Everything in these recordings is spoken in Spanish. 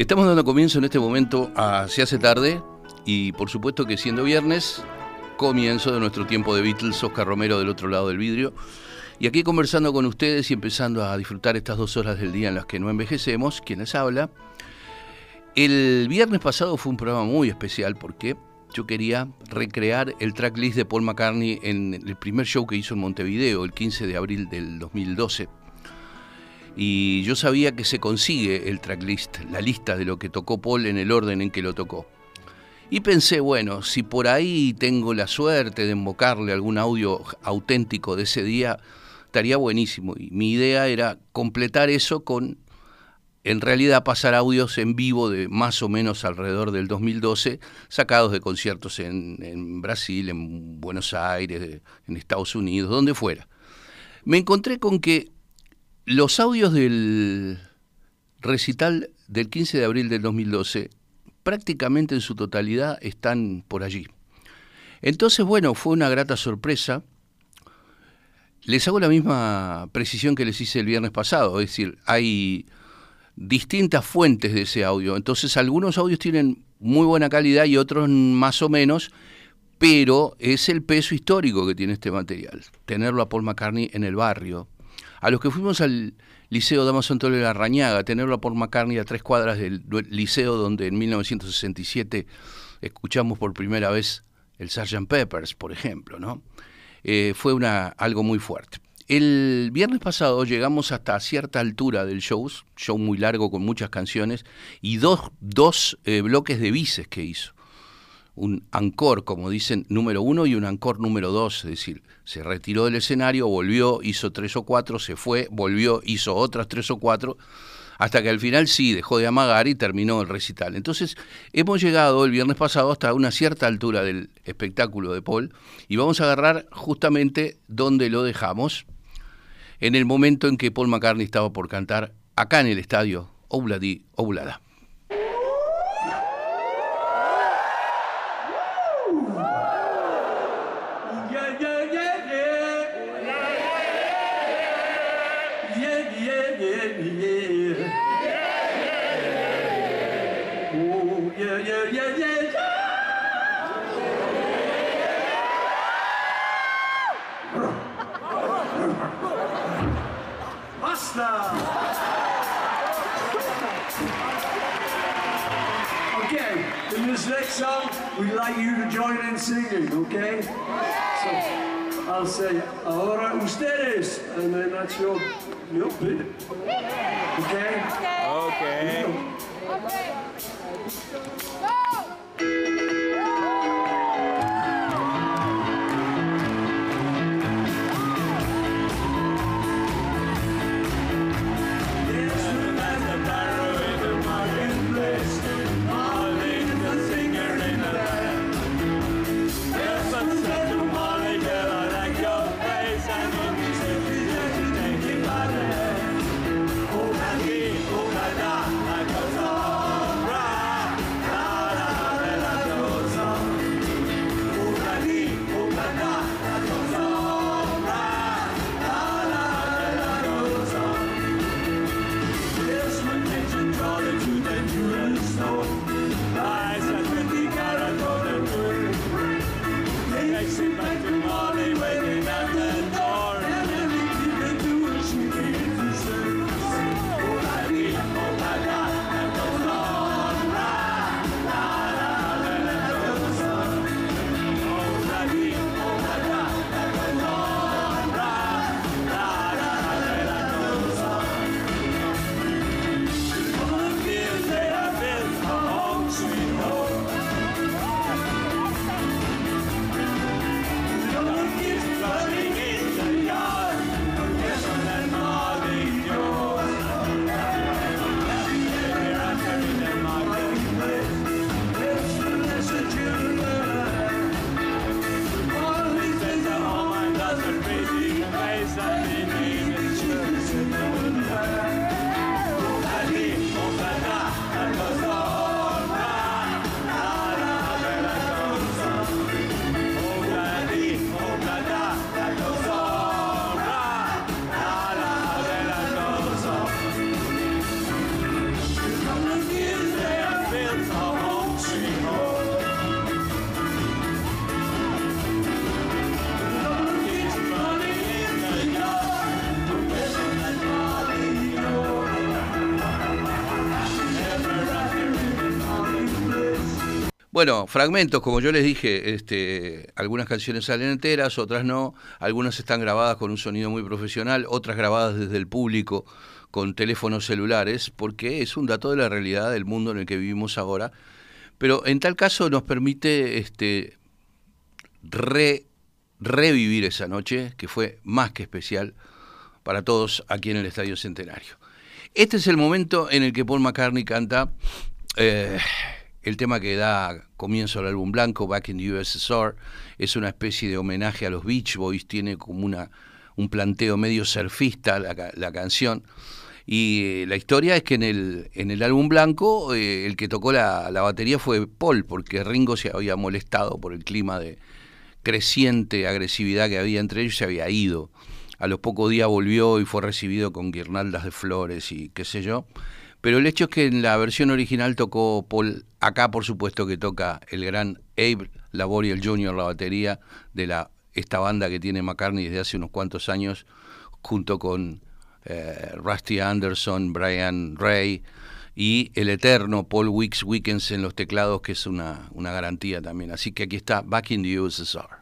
Estamos dando comienzo en este momento a Se hace tarde y por supuesto que siendo viernes, comienzo de nuestro tiempo de Beatles, Oscar Romero del otro lado del vidrio. Y aquí conversando con ustedes y empezando a disfrutar estas dos horas del día en las que no envejecemos, quien les habla. El viernes pasado fue un programa muy especial porque yo quería recrear el tracklist de Paul McCartney en el primer show que hizo en Montevideo, el 15 de abril del 2012 y yo sabía que se consigue el tracklist, la lista de lo que tocó Paul en el orden en que lo tocó. Y pensé, bueno, si por ahí tengo la suerte de invocarle algún audio auténtico de ese día, estaría buenísimo. Y mi idea era completar eso con, en realidad, pasar audios en vivo de más o menos alrededor del 2012, sacados de conciertos en, Brasil, en Buenos Aires, en Estados Unidos, donde fuera. Me encontré con que los audios del recital del 15 de abril del 2012 prácticamente en su totalidad están por allí. Entonces, bueno, fue una grata sorpresa. Les hago la misma precisión que les hice el viernes pasado, es decir, hay distintas fuentes de ese audio. Entonces, algunos audios tienen muy buena calidad y otros más o menos, pero es el peso histórico que tiene este material. Tenerlo a Paul McCartney en el barrio, a los que fuimos al Liceo Damaso Antonio de la Rañaga, tenerlo a Paul McCartney a tres cuadras del liceo donde en 1967 escuchamos por primera vez el Sgt. Peppers, por ejemplo, ¿no? Eh, fue una, algo muy fuerte. El viernes pasado llegamos hasta cierta altura del show, show muy largo con muchas canciones, y dos, dos eh, bloques de bices que hizo un ancor, como dicen, número uno y un ancor número dos, es decir, se retiró del escenario, volvió, hizo tres o cuatro, se fue, volvió, hizo otras tres o cuatro, hasta que al final sí dejó de amagar y terminó el recital. Entonces, hemos llegado el viernes pasado hasta una cierta altura del espectáculo de Paul y vamos a agarrar justamente donde lo dejamos, en el momento en que Paul McCartney estaba por cantar acá en el estadio Obladi Oblada. In singing, okay? So I'll say, ahora ustedes, and then that's your, your bit. Okay? Okay. Okay. Bueno, fragmentos, como yo les dije, este, algunas canciones salen enteras, otras no, algunas están grabadas con un sonido muy profesional, otras grabadas desde el público con teléfonos celulares, porque es un dato de la realidad del mundo en el que vivimos ahora. Pero en tal caso nos permite este, revivir esa noche, que fue más que especial para todos aquí en el Estadio Centenario. Este es el momento en el que Paul McCartney canta eh, el tema que da comienzo al álbum blanco, Back in the USSR. Es una especie de homenaje a los Beach Boys, tiene como una, un planteo medio surfista la, canción. Y eh, la historia es que en el, en el álbum blanco eh, el que tocó la, la, batería fue Paul, porque Ringo se había molestado por el clima de creciente agresividad que había entre ellos y se había ido a los pocos días volvió y fue recibido con guirnaldas de flores y qué sé yo. Pero el hecho es que en la versión original tocó Paul, acá por supuesto que toca el gran Abe Laboriel Jr., la batería de la, esta banda que tiene McCartney desde hace unos cuantos años, junto con eh, Rusty Anderson, Brian Ray y el eterno Paul Weeks Weekends en los teclados, que es una, una garantía también. Así que aquí está Back in the USSR.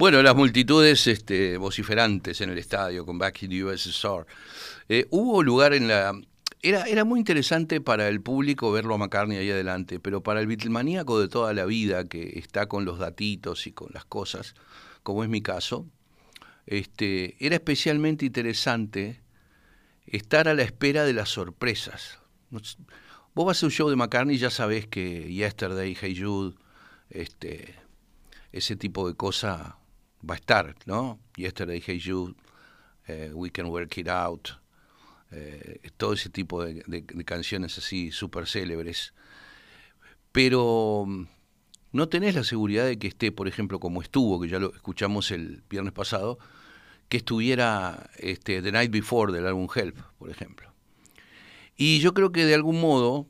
Bueno, las multitudes este, vociferantes en el estadio con Back in the USSR. Eh, hubo lugar en la... Era, era muy interesante para el público verlo a McCartney ahí adelante, pero para el Beatlemaníaco de toda la vida, que está con los datitos y con las cosas, como es mi caso, este, era especialmente interesante estar a la espera de las sorpresas. Vos vas a un show de McCartney y ya sabés que Yesterday, Hey Jude, este, ese tipo de cosas va a estar, ¿no? Yesterday, Hey You, eh, We Can Work It Out, eh, todo ese tipo de, canciones así súper célebres. Pero mm, no tenés la seguridad de que esté, por ejemplo, como estuvo, que ya lo escuchamos el viernes pasado, que estuviera este, The Night Before del álbum Help, por ejemplo. Y yo creo que de algún modo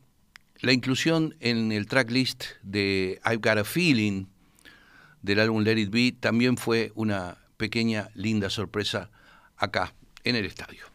la inclusión en el tracklist de I've Got a Feeling del álbum Let It Be también fue una pequeña, linda sorpresa acá en el estadio.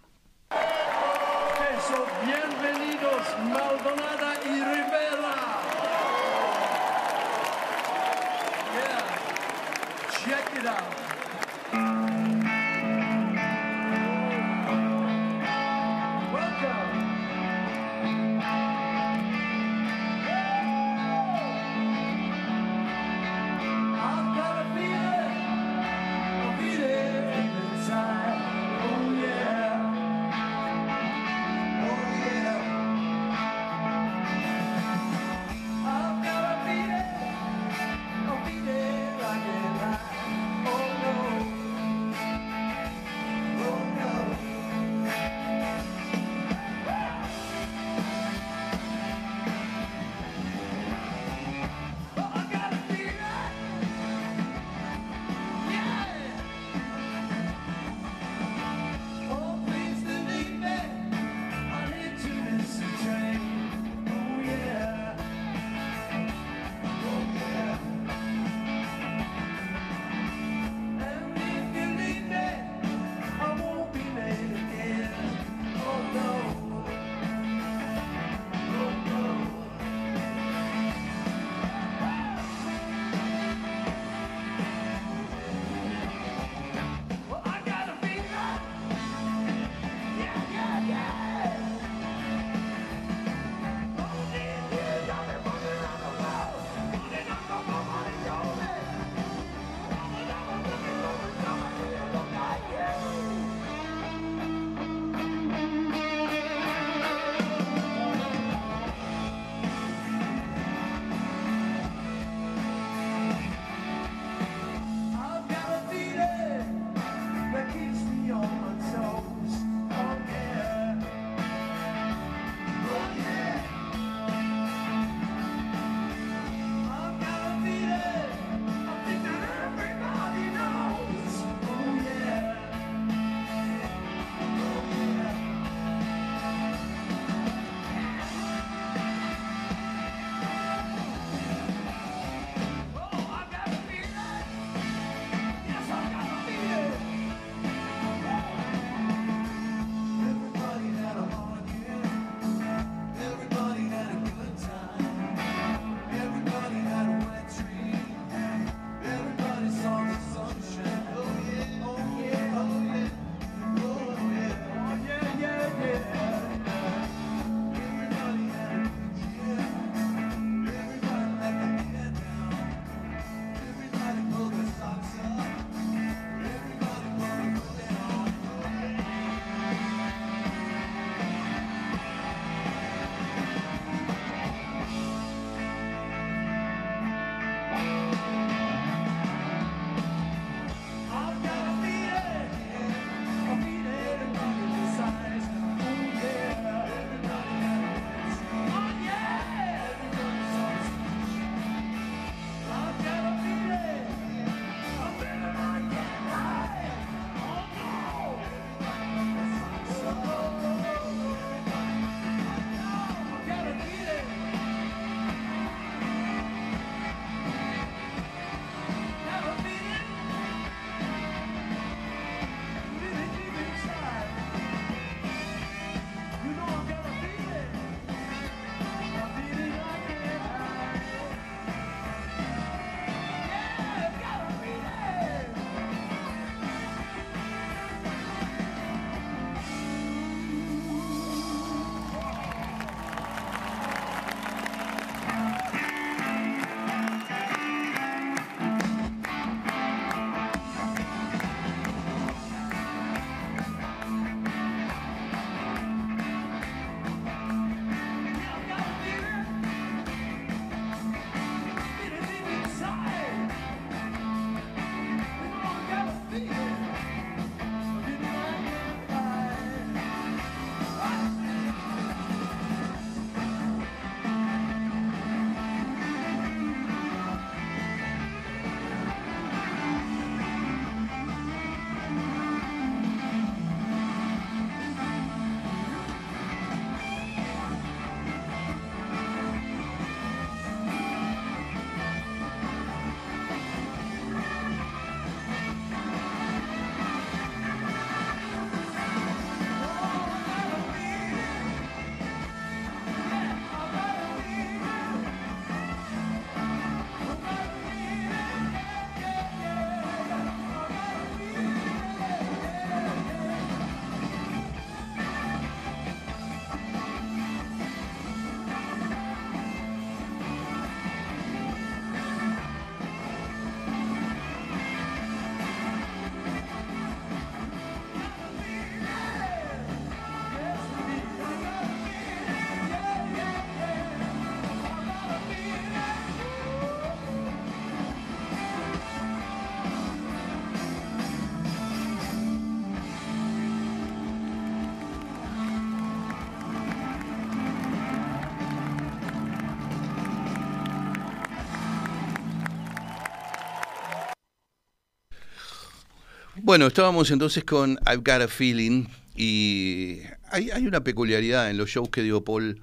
Bueno, estábamos entonces con I've Got a Feeling y hay, hay una peculiaridad en los shows que dio Paul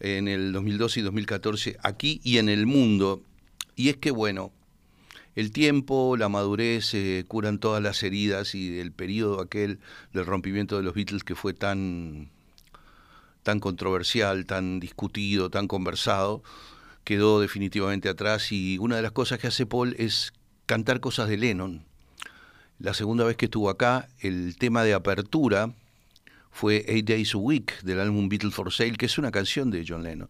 en el 2012 y 2014 aquí y en el mundo. Y es que, bueno, el tiempo, la madurez eh, curan todas las heridas y el periodo aquel del rompimiento de los Beatles que fue tan, tan controversial, tan discutido, tan conversado, quedó definitivamente atrás y una de las cosas que hace Paul es cantar cosas de Lennon. La segunda vez que estuvo acá, el tema de apertura fue Eight Days a Week del álbum Beatles for Sale, que es una canción de John Lennon.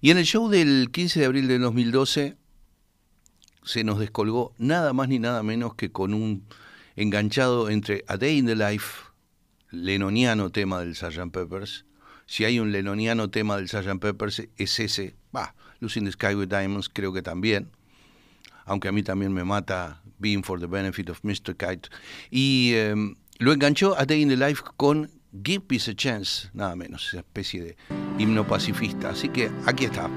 Y en el show del 15 de abril de 2012 se nos descolgó nada más ni nada menos que con un enganchado entre A Day in the Life, lenoniano tema del Sgt. Peppers. Si hay un lenoniano tema del Sgt. Peppers, es ese. Va, Losing the Sky with Diamonds creo que también. Aunque a mí también me mata Being for the Benefit of Mr. Kite. Y em, lo enganchó A Day in the Life con Give Peace a Chance, nada menos, esa especie de himno pacifista. Así que aquí está.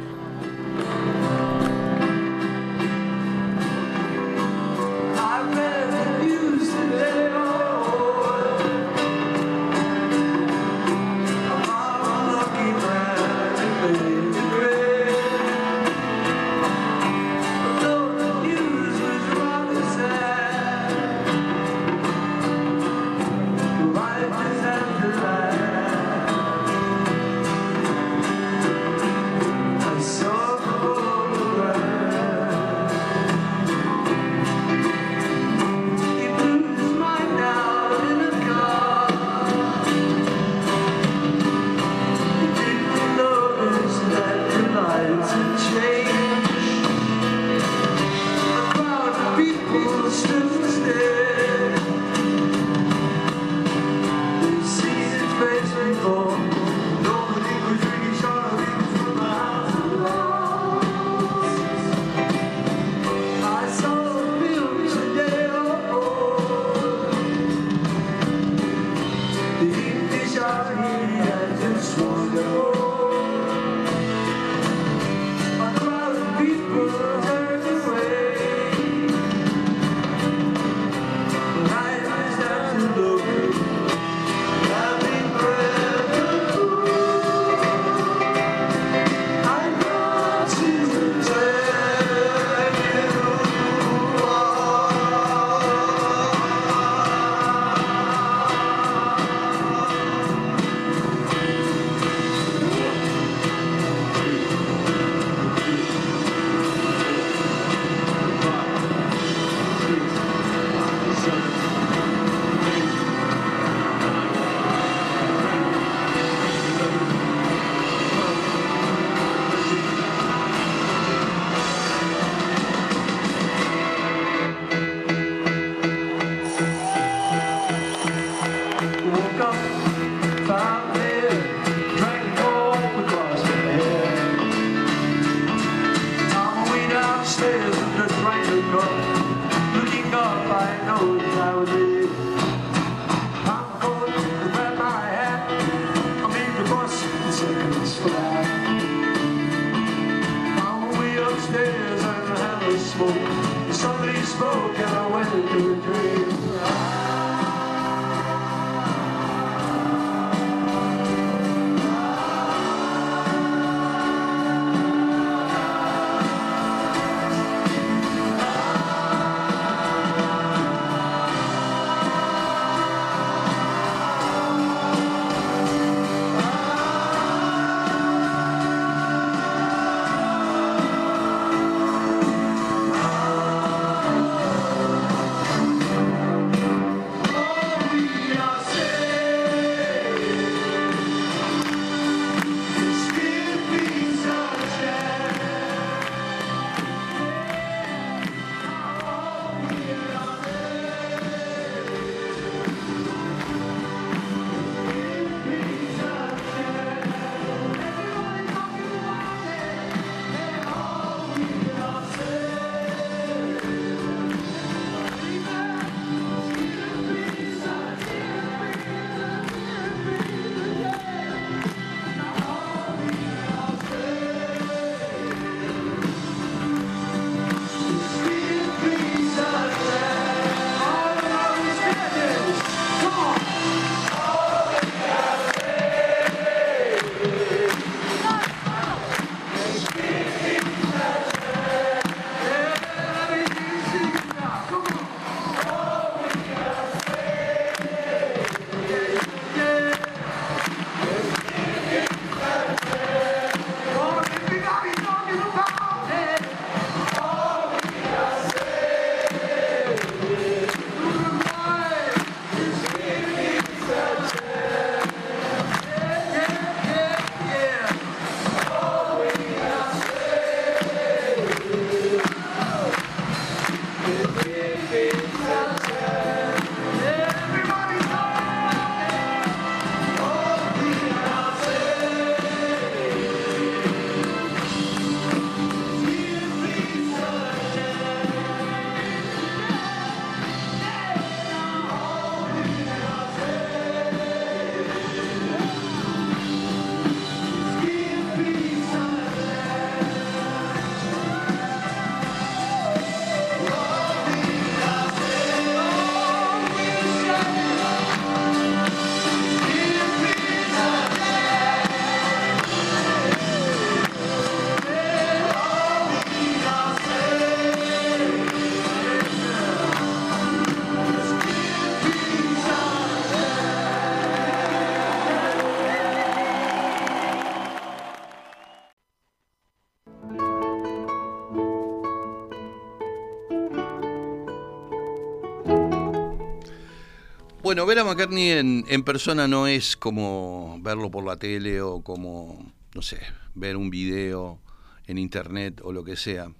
Bueno, ver a McCartney en, en persona no es como verlo por la tele o como, no sé, ver un video en internet o lo que sea.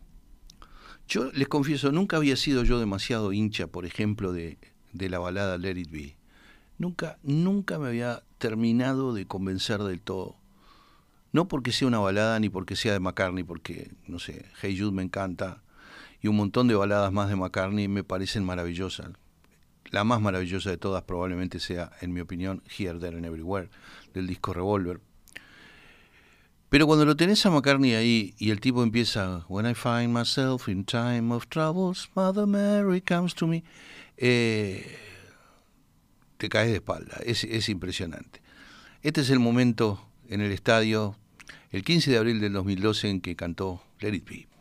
Yo les confieso, nunca había sido yo demasiado hincha, por ejemplo, de, de la balada Let It Be. Nunca, nunca me había terminado de convencer del todo. No porque sea una balada ni porque sea de McCartney, porque, no sé, Hey Jude me encanta y un montón de baladas más de McCartney me parecen maravillosas. La más maravillosa de todas probablemente sea, en mi opinión, Here, There and Everywhere, del disco Revolver. Pero cuando lo tenés a McCartney ahí y el tipo empieza, When I find myself in time of troubles, Mother Mary comes to me, eh, te caes de espalda, es, es impresionante. Este es el momento en el estadio, el 15 de abril del 2012, en que cantó Let It Be.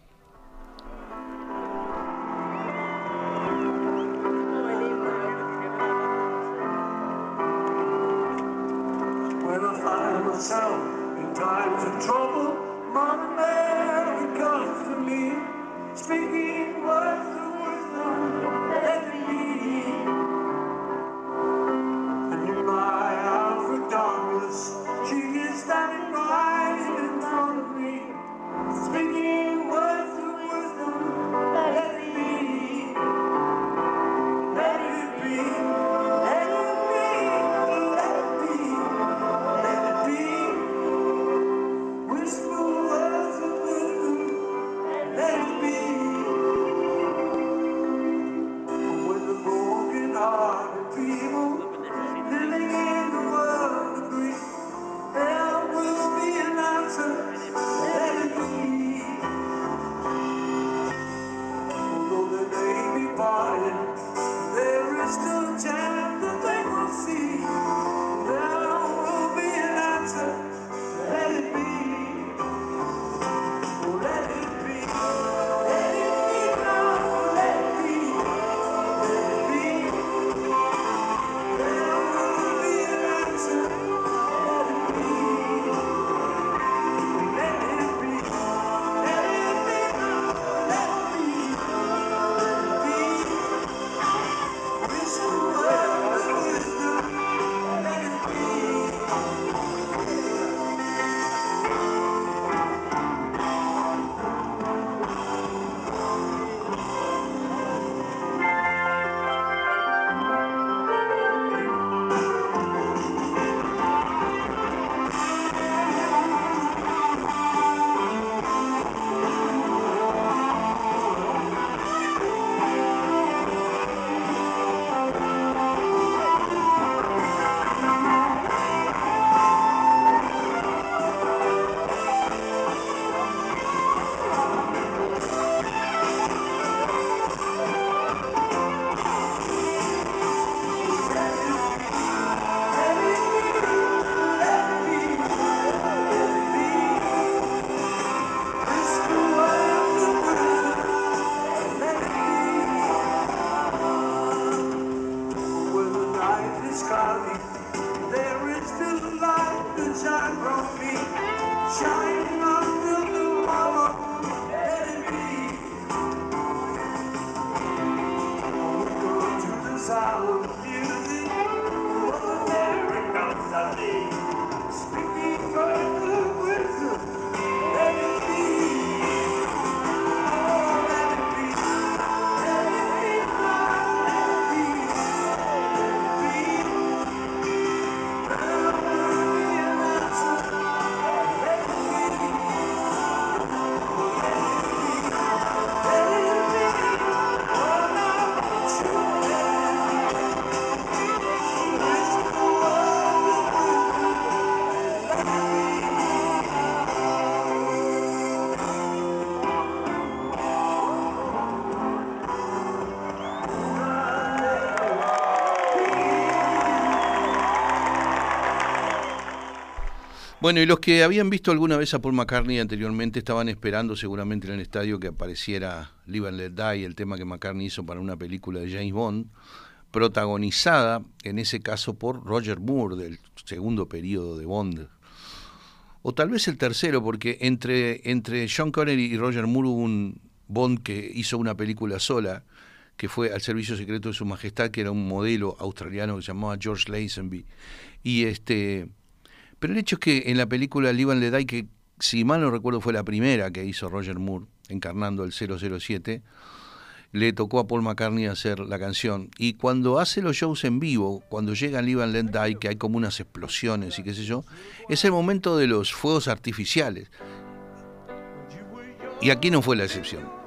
Bueno, y los que habían visto alguna vez a Paul McCartney anteriormente estaban esperando seguramente en el estadio que apareciera Live and Let Die, el tema que McCartney hizo para una película de James Bond, protagonizada en ese caso por Roger Moore del segundo periodo de Bond. O tal vez el tercero, porque entre, entre Sean Connery y Roger Moore hubo un Bond que hizo una película sola, que fue al servicio secreto de su majestad, que era un modelo australiano que se llamaba George Lazenby. Y este pero el hecho es que en la película Liban Ledai, que si mal no recuerdo fue la primera que hizo Roger Moore, encarnando el 007, le tocó a Paul McCartney hacer la canción. Y cuando hace los shows en vivo, cuando llega Liban Let Die, que hay como unas explosiones y qué sé yo, es el momento de los fuegos artificiales. Y aquí no fue la excepción.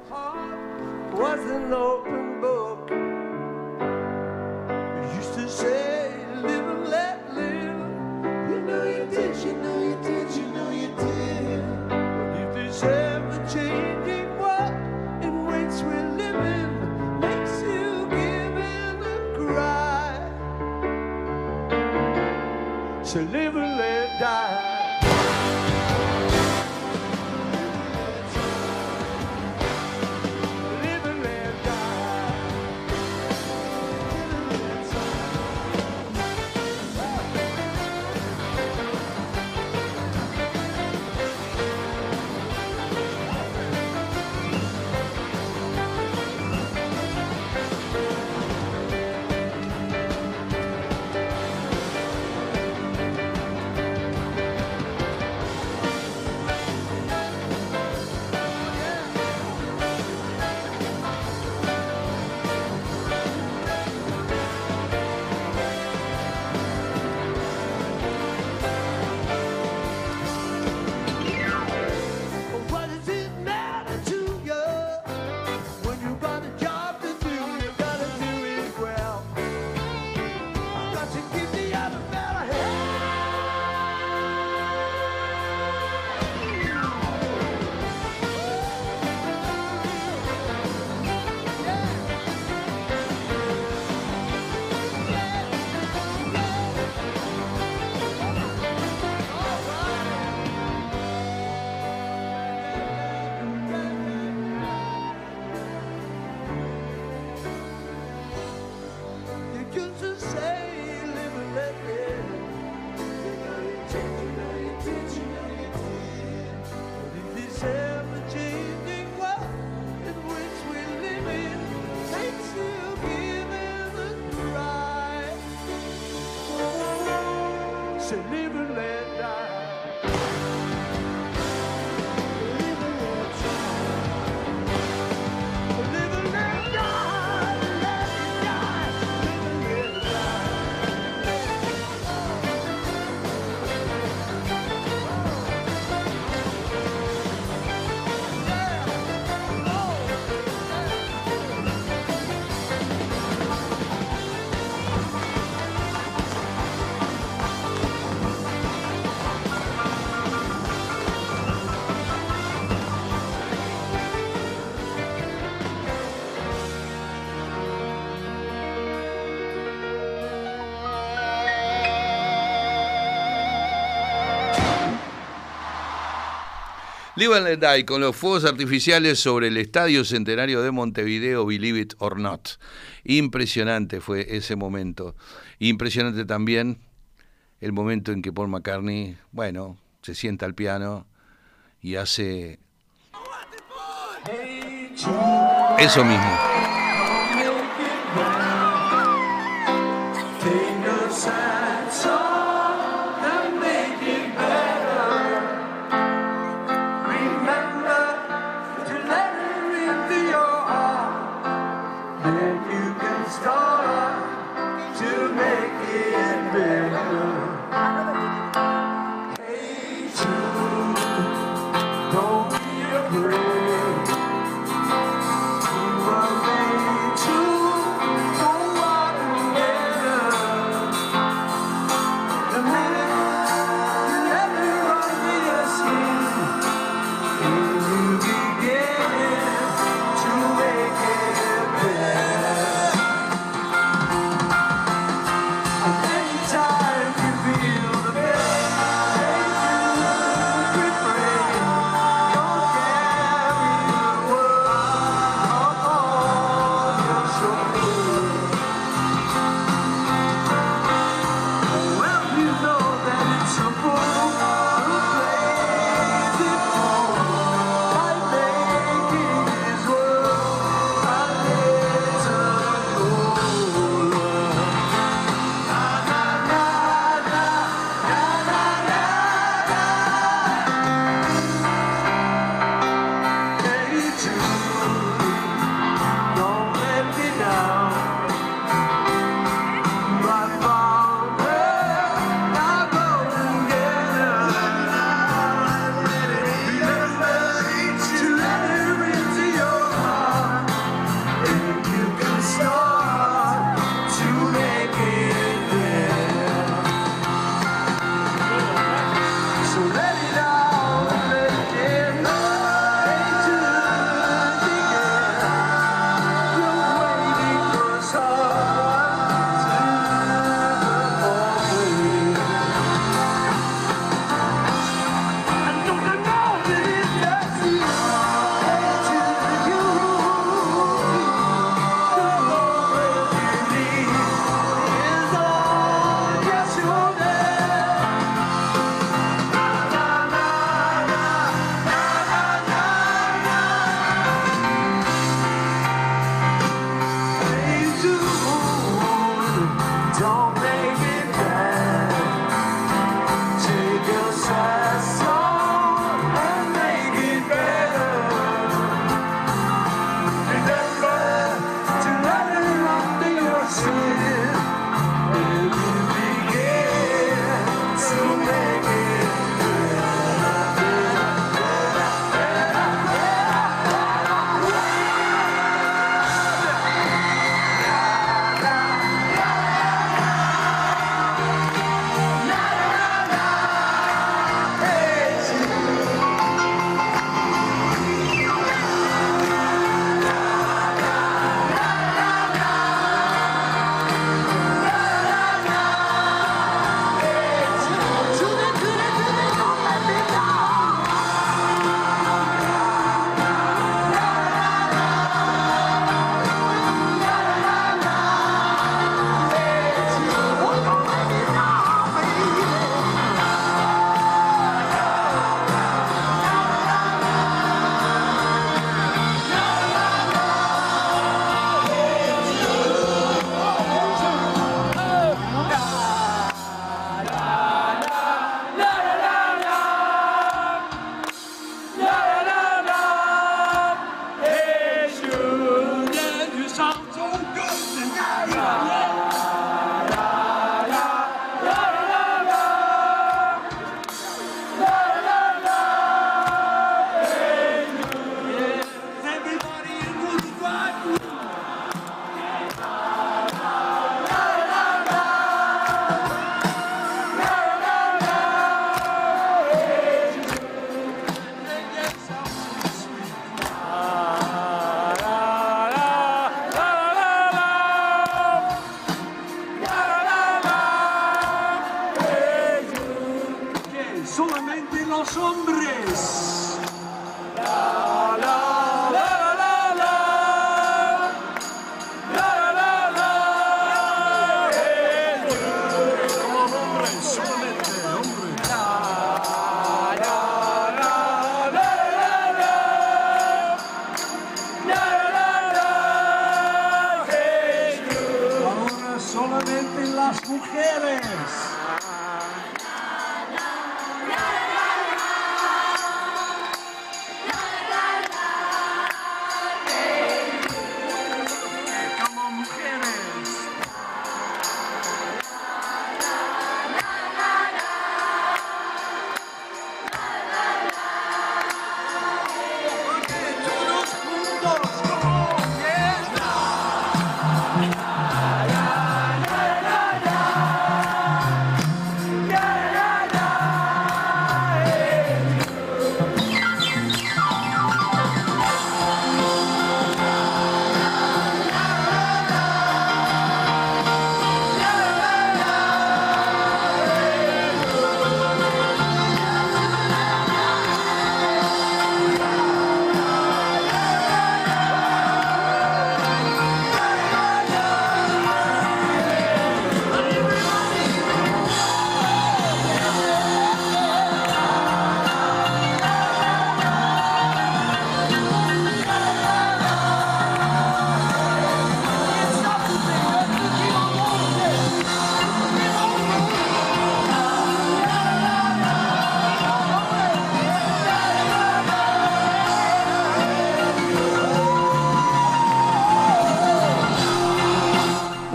Live and con los fuegos artificiales sobre el Estadio Centenario de Montevideo, Believe It or Not. Impresionante fue ese momento. Impresionante también el momento en que Paul McCartney, bueno, se sienta al piano y hace eso mismo.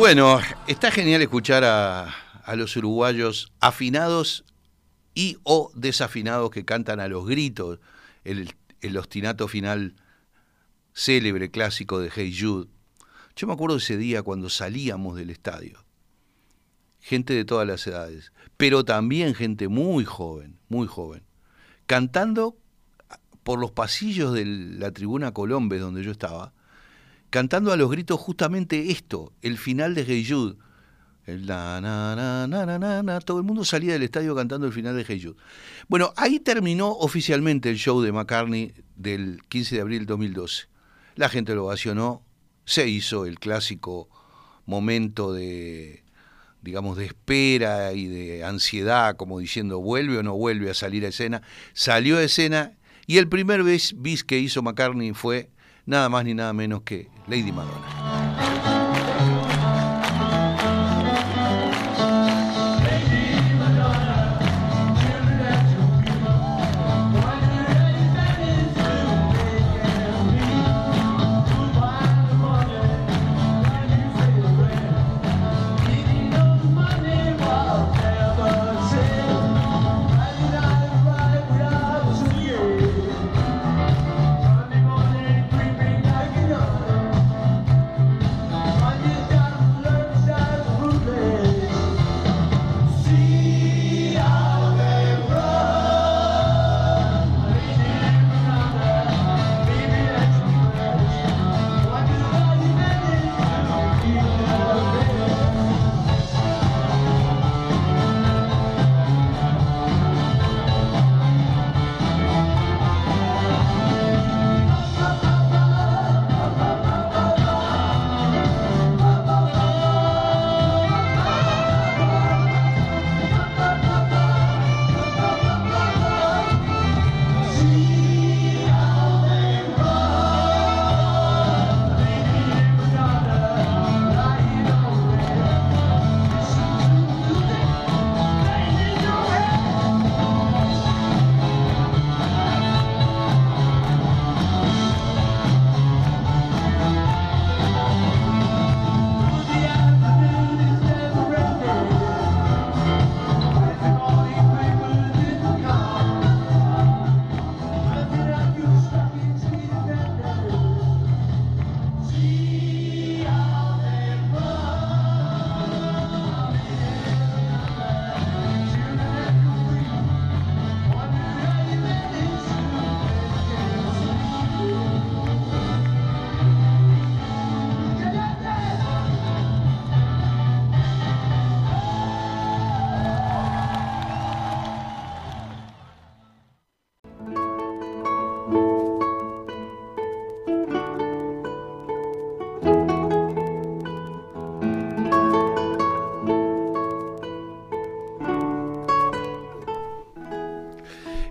Bueno, está genial escuchar a, los uruguayos afinados y o desafinados que cantan a los gritos el, el ostinato final célebre clásico de Hey Jude. Yo me acuerdo de ese día cuando salíamos del estadio. Gente de todas las edades, pero también gente muy joven, muy joven, cantando por los pasillos de la tribuna Colombes donde yo estaba, cantando a los gritos justamente esto, el final de Hey Jude. El na, na, na, na, todo el mundo salía del estadio cantando el final de Hey Jude. Bueno, ahí terminó oficialmente el show de McCartney del 15 de abril de 2012. La gente lo ovacionó, se hizo el clásico momento de, digamos, de espera y de ansiedad, como diciendo, ¿vuelve o no vuelve a salir a escena? Salió a escena y el primer bis, bis que hizo McCartney fue nada más ni nada menos que Lady Madonna.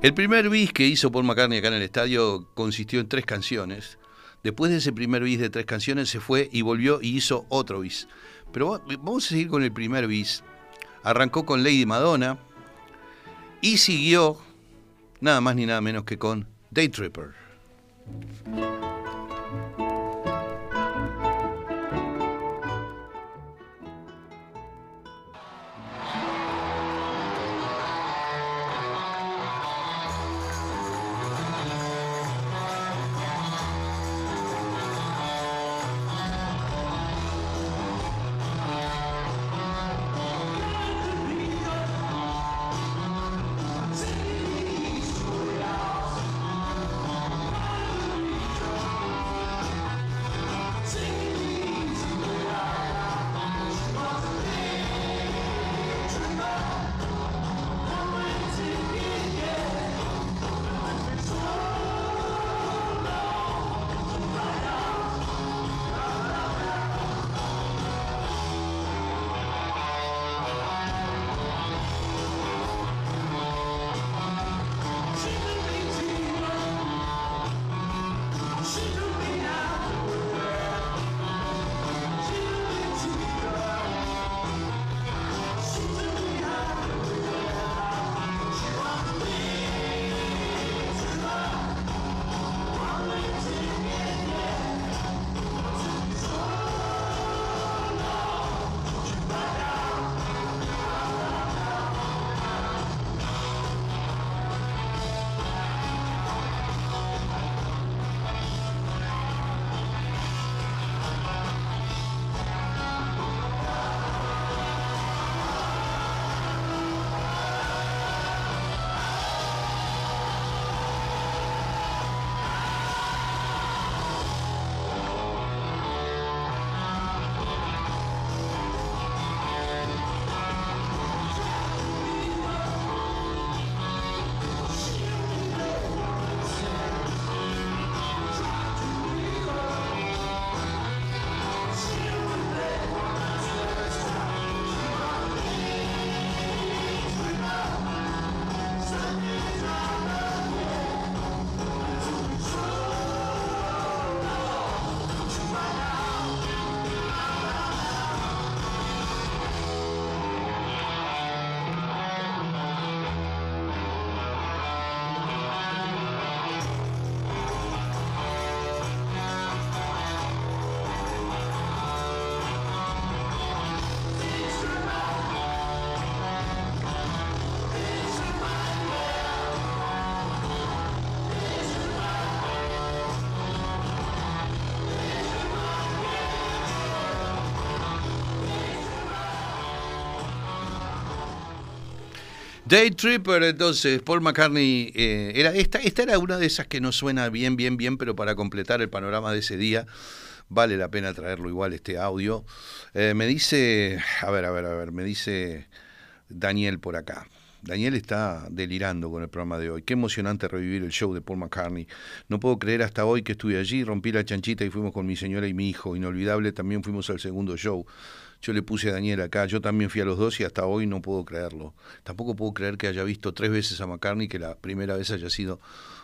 El primer bis que hizo Paul McCartney acá en el estadio consistió en tres canciones. Después de ese primer bis de tres canciones se fue y volvió y hizo otro bis. Pero vamos a seguir con el primer bis. Arrancó con Lady Madonna y siguió nada más ni nada menos que con Day Tripper. Day Tripper, entonces, Paul McCartney, eh, era, esta, esta era una de esas que no suena bien, bien, bien, pero para completar el panorama de ese día, vale la pena traerlo igual este audio. Eh, me dice, a ver, a ver, a ver, me dice Daniel por acá. Daniel está delirando con el programa de hoy. Qué emocionante revivir el show de Paul McCartney. No puedo creer hasta hoy que estuve allí, rompí la chanchita y fuimos con mi señora y mi hijo. Inolvidable, también fuimos al segundo show. Yo le puse a Daniel acá, yo también fui a los dos y hasta hoy no puedo creerlo. Tampoco puedo creer que haya visto tres veces a McCartney, que la primera vez haya sido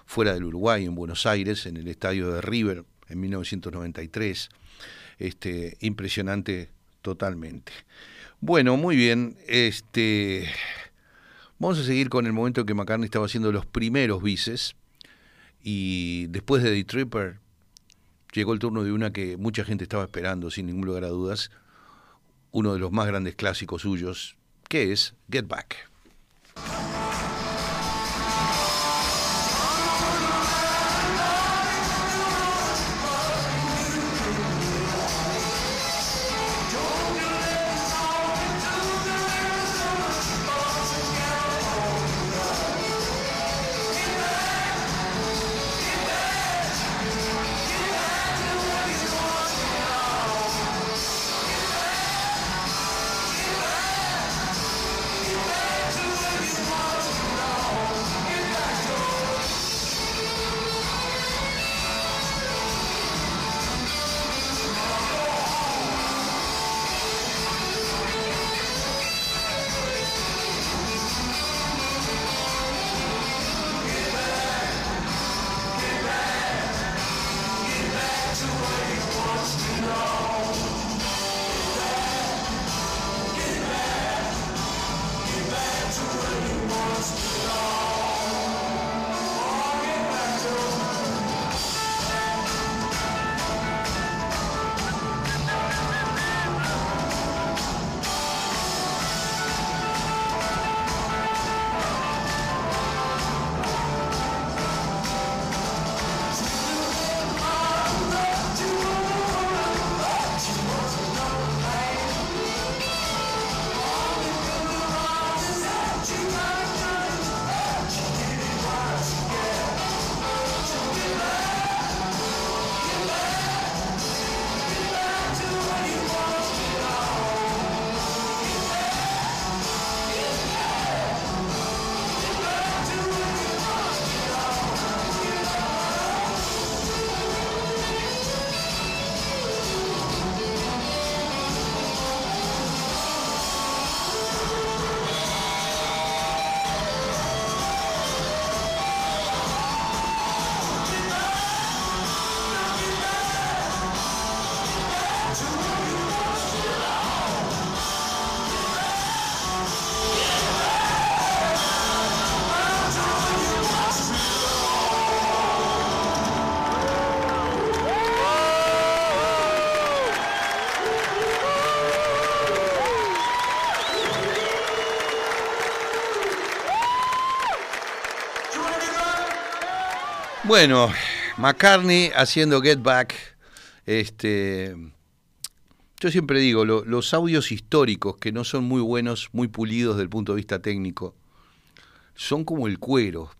fuera del Uruguay, en Buenos Aires, en el estadio de River, en 1993. Este, impresionante totalmente. Bueno, muy bien. Este, vamos a seguir con el momento que McCartney estaba haciendo los primeros bices. Y después de The Tripper, llegó el turno de una que mucha gente estaba esperando, sin ningún lugar a dudas, uno de los más grandes clásicos suyos, que es Get Back. Bueno, McCartney haciendo Get Back. Este, yo siempre digo, lo- los audios históricos que no son muy buenos, muy pulidos desde el punto de vista técnico, son como el cuero.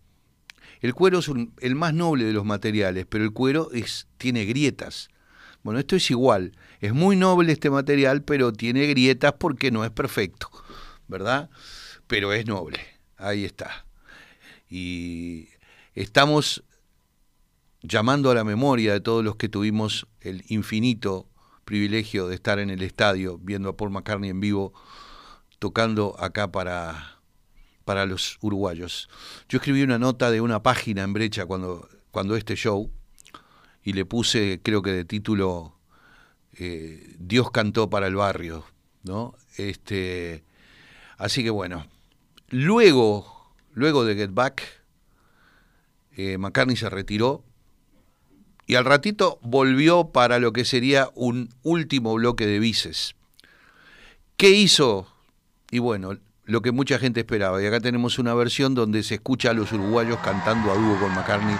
El cuero es el más noble de los materiales, pero el cuero es, tiene grietas. Bueno, esto es igual. Es muy noble este material, pero tiene grietas porque no es perfecto, ¿verdad? Pero es noble. Ahí está. Y estamos llamando a la memoria de todos los que tuvimos el infinito privilegio de estar en el estadio viendo a Paul McCartney en vivo tocando acá para, para los uruguayos. Yo escribí una nota de una página en brecha cuando, cuando este show y le puse, creo que de título, eh, Dios cantó para el barrio, ¿no? Este, así que bueno, luego, luego de Get Back, eh, McCartney se retiró y al ratito volvió para lo que sería un último bloque de bices. ¿Qué hizo? Y bueno, lo que mucha gente esperaba. Y acá tenemos una versión donde se escucha a los uruguayos cantando a dúo con McCartney,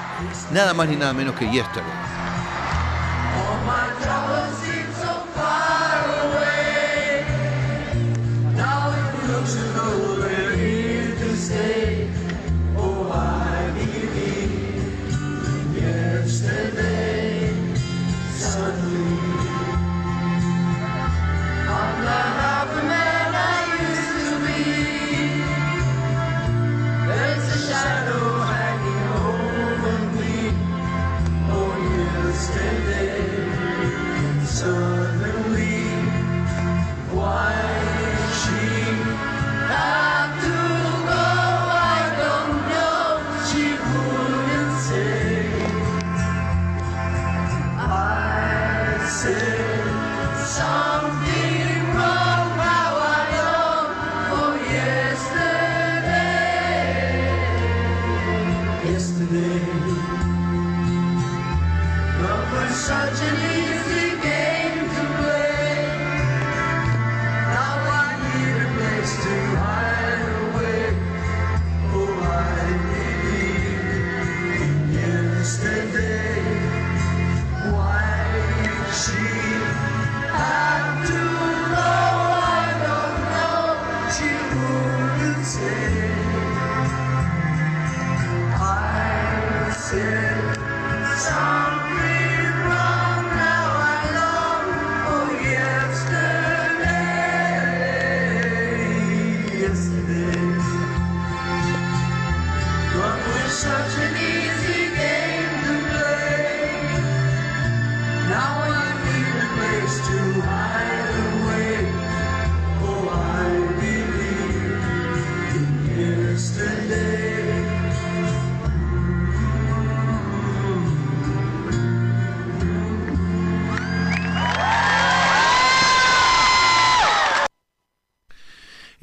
nada más ni nada menos que Yesterday.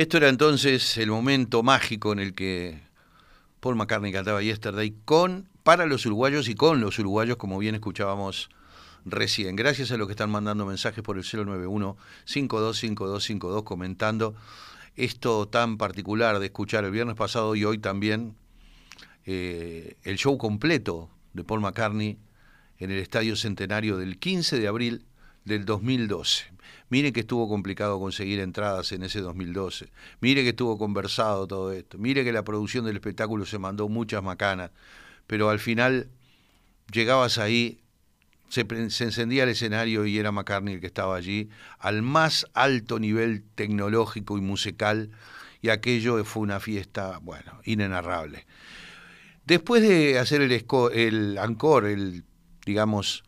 Esto era entonces el momento mágico en el que Paul McCartney cantaba Yesterday con, para los uruguayos y con los uruguayos, como bien escuchábamos recién. Gracias a los que están mandando mensajes por el 091-525252 comentando esto tan particular de escuchar el viernes pasado y hoy también eh, el show completo de Paul McCartney en el Estadio Centenario del 15 de abril del 2012. Mire que estuvo complicado conseguir entradas en ese 2012. Mire que estuvo conversado todo esto. Mire que la producción del espectáculo se mandó muchas macanas. Pero al final llegabas ahí, se, encendía el escenario y era McCartney el que estaba allí, al más alto nivel tecnológico y musical. Y aquello fue una fiesta, bueno, inenarrable. Después de hacer el, el encore, el, digamos,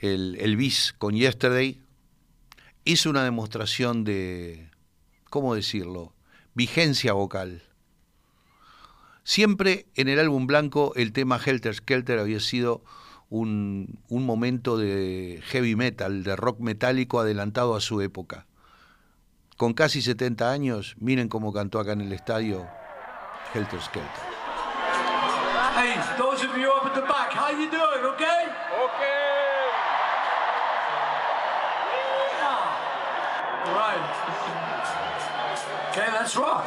el, el bis con Yesterday, hizo una demostración de, ¿cómo decirlo?, vigencia vocal. Siempre en el álbum blanco el tema Helter Skelter había sido un, un momento de heavy metal, de rock metálico adelantado a su época. Con casi 70 años, miren cómo cantó acá en el estadio Helter Skelter. Hey, those of you up at the back, how you doing? Okay? Okay. Right. Okay, let's rock.